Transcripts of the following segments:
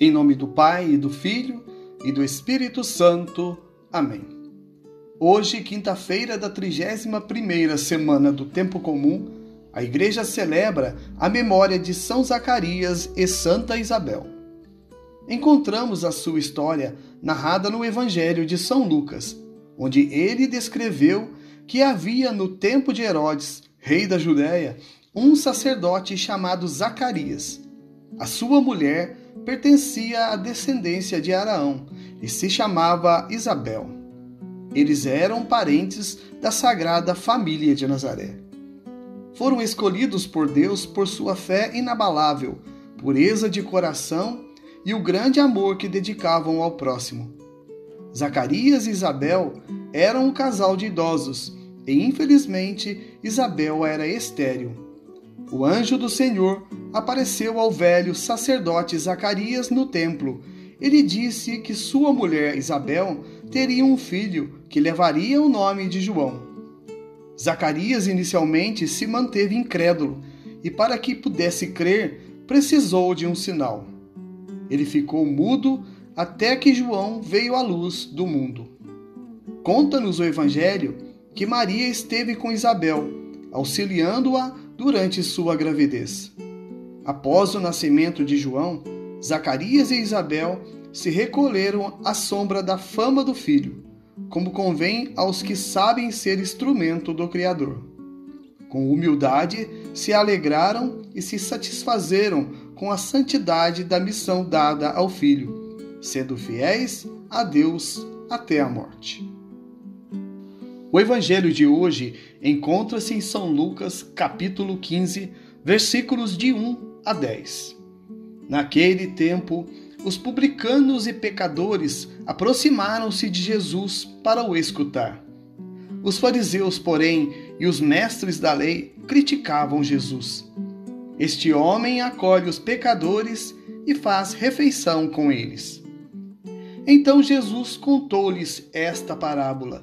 Em nome do Pai, e do Filho e do Espírito Santo. Amém. Hoje, quinta-feira da 31ª semana do Tempo Comum, a Igreja celebra a memória de São Zacarias e Santa Isabel. Encontramos a sua história narrada no Evangelho de São Lucas, onde ele descreveu que havia no tempo de Herodes, rei da Judéia, um sacerdote chamado Zacarias. A sua mulher pertencia à descendência de Araão e se chamava Isabel. Eles eram parentes da sagrada família de Nazaré. Foram escolhidos por Deus por sua fé inabalável, pureza de coração e o grande amor que dedicavam ao próximo. Zacarias e Isabel eram um casal de idosos e, infelizmente, Isabel era estéril. O anjo do Senhor apareceu ao velho sacerdote Zacarias no templo. Ele disse que sua mulher Isabel teria um filho que levaria o nome de João. Zacarias inicialmente se manteve incrédulo e, para que pudesse crer, precisou de um sinal. Ele ficou mudo até que João veio à luz do mundo. Conta-nos o Evangelho que Maria esteve com Isabel, auxiliando-a durante sua gravidez. Após o nascimento de João, Zacarias e Isabel se recolheram à sombra da fama do filho, como convém aos que sabem ser instrumento do Criador. Com humildade se alegraram e se satisfazeram com a santidade da missão dada ao filho, sendo fiéis a Deus até a morte. O evangelho de hoje encontra-se em São Lucas, capítulo 15, versículos de 1 a 10. Naquele tempo, os publicanos e pecadores aproximaram-se de Jesus para o escutar. Os fariseus, porém, e os mestres da lei criticavam Jesus. Este homem acolhe os pecadores e faz refeição com eles. Então Jesus contou-lhes esta parábola: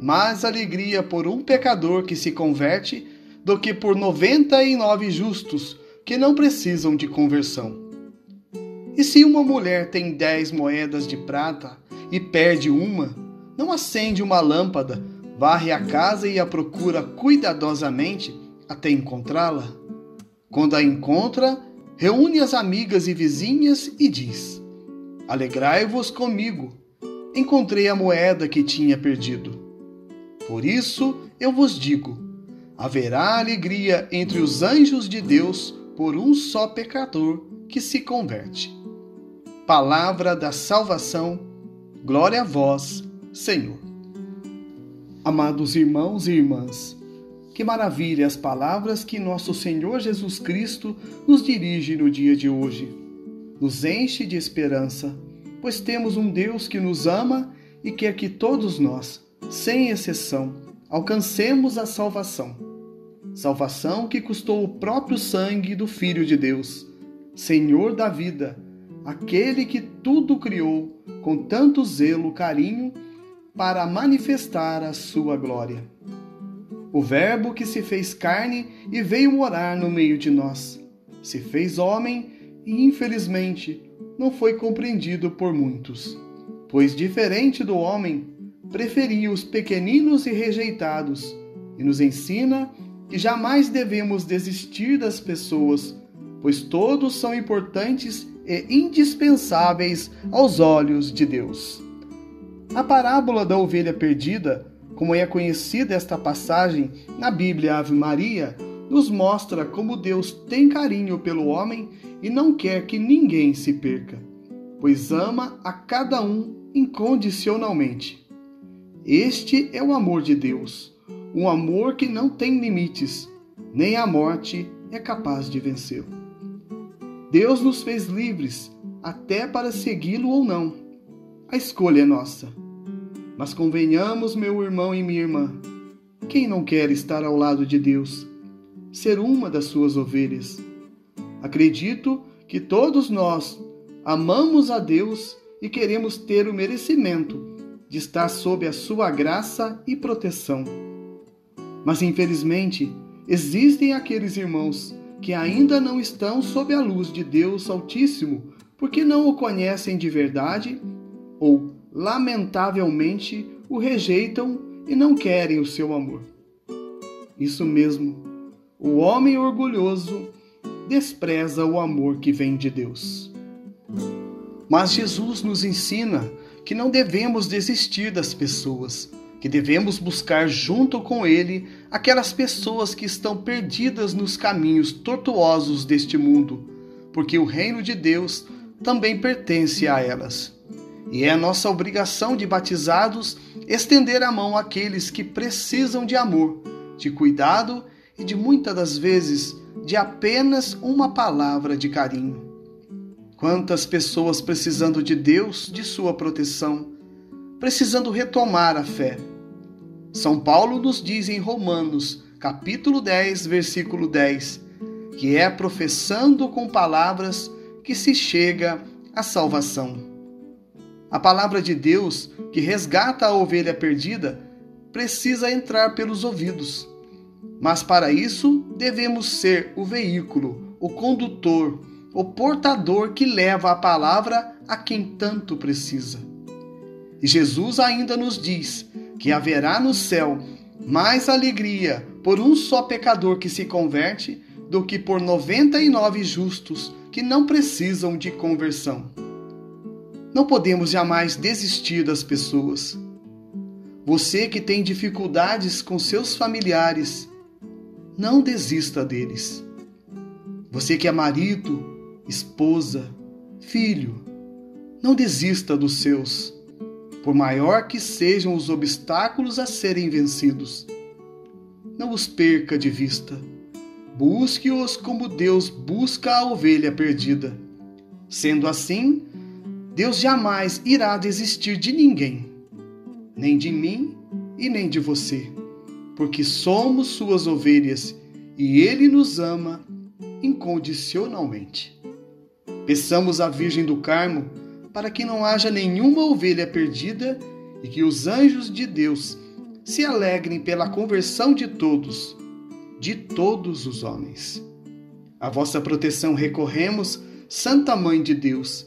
mais alegria por um pecador que se converte do que por noventa e nove justos que não precisam de conversão. E se uma mulher tem dez moedas de prata e perde uma, não acende uma lâmpada, varre a casa e a procura cuidadosamente até encontrá-la? Quando a encontra, reúne as amigas e vizinhas e diz: Alegrai-vos comigo, encontrei a moeda que tinha perdido. Por isso eu vos digo: haverá alegria entre os anjos de Deus por um só pecador que se converte. Palavra da salvação, glória a vós, Senhor. Amados irmãos e irmãs, que maravilha as palavras que nosso Senhor Jesus Cristo nos dirige no dia de hoje. Nos enche de esperança, pois temos um Deus que nos ama e quer que todos nós, sem exceção, alcancemos a salvação. Salvação que custou o próprio sangue do Filho de Deus, Senhor da vida, aquele que tudo criou com tanto zelo, carinho, para manifestar a sua glória. O Verbo que se fez carne e veio morar no meio de nós, se fez homem e, infelizmente, não foi compreendido por muitos, pois, diferente do homem, preferia os pequeninos e rejeitados, e nos ensina que jamais devemos desistir das pessoas, pois todos são importantes e indispensáveis aos olhos de Deus. A parábola da ovelha perdida, como é conhecida esta passagem na Bíblia Ave Maria, nos mostra como Deus tem carinho pelo homem e não quer que ninguém se perca, pois ama a cada um incondicionalmente. Este é o amor de Deus, um amor que não tem limites, nem a morte é capaz de vencê-lo. Deus nos fez livres, até para segui-lo ou não. A escolha é nossa. Mas convenhamos, meu irmão e minha irmã, quem não quer estar ao lado de Deus, ser uma das suas ovelhas? Acredito que todos nós amamos a Deus e queremos ter o merecimento de estar sob a sua graça e proteção. Mas infelizmente, existem aqueles irmãos que ainda não estão sob a luz de Deus Altíssimo porque não o conhecem de verdade ou, lamentavelmente, o rejeitam e não querem o seu amor. Isso mesmo, o homem orgulhoso despreza o amor que vem de Deus. Mas Jesus nos ensina que não devemos desistir das pessoas, que devemos buscar junto com Ele aquelas pessoas que estão perdidas nos caminhos tortuosos deste mundo, porque o reino de Deus também pertence a elas. E é nossa obrigação de batizados estender a mão àqueles que precisam de amor, de cuidado e de muitas das vezes de apenas uma palavra de carinho. Quantas pessoas precisando de Deus, de sua proteção, precisando retomar a fé. São Paulo nos diz em Romanos, capítulo 10, versículo 10, que é professando com palavras que se chega à salvação. A palavra de Deus, que resgata a ovelha perdida, precisa entrar pelos ouvidos. Mas para isso devemos ser o veículo, o condutor, o portador que leva a palavra a quem tanto precisa. E Jesus ainda nos diz que haverá no céu mais alegria por um só pecador que se converte do que por noventa e nove justos que não precisam de conversão. Não podemos jamais desistir das pessoas. Você que tem dificuldades com seus familiares, não desista deles. Você que é marido, esposa, filho, não desista dos seus, por maior que sejam os obstáculos a serem vencidos. Não os perca de vista Busque-os como Deus busca a ovelha perdida. Sendo assim, Deus jamais irá desistir de ninguém, nem de mim e nem de você, porque somos suas ovelhas e Ele nos ama incondicionalmente. Peçamos à Virgem do Carmo para que não haja nenhuma ovelha perdida e que os anjos de Deus se alegrem pela conversão de todos de todos os homens. A vossa proteção recorremos, Santa Mãe de Deus.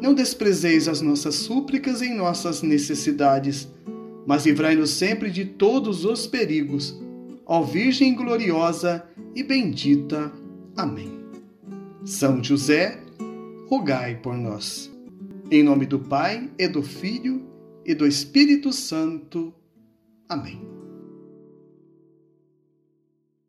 Não desprezeis as nossas súplicas em nossas necessidades, mas livrai-nos sempre de todos os perigos. Ó Virgem gloriosa e bendita. Amém. São José, rogai por nós. Em nome do Pai, e do Filho, e do Espírito Santo. Amém.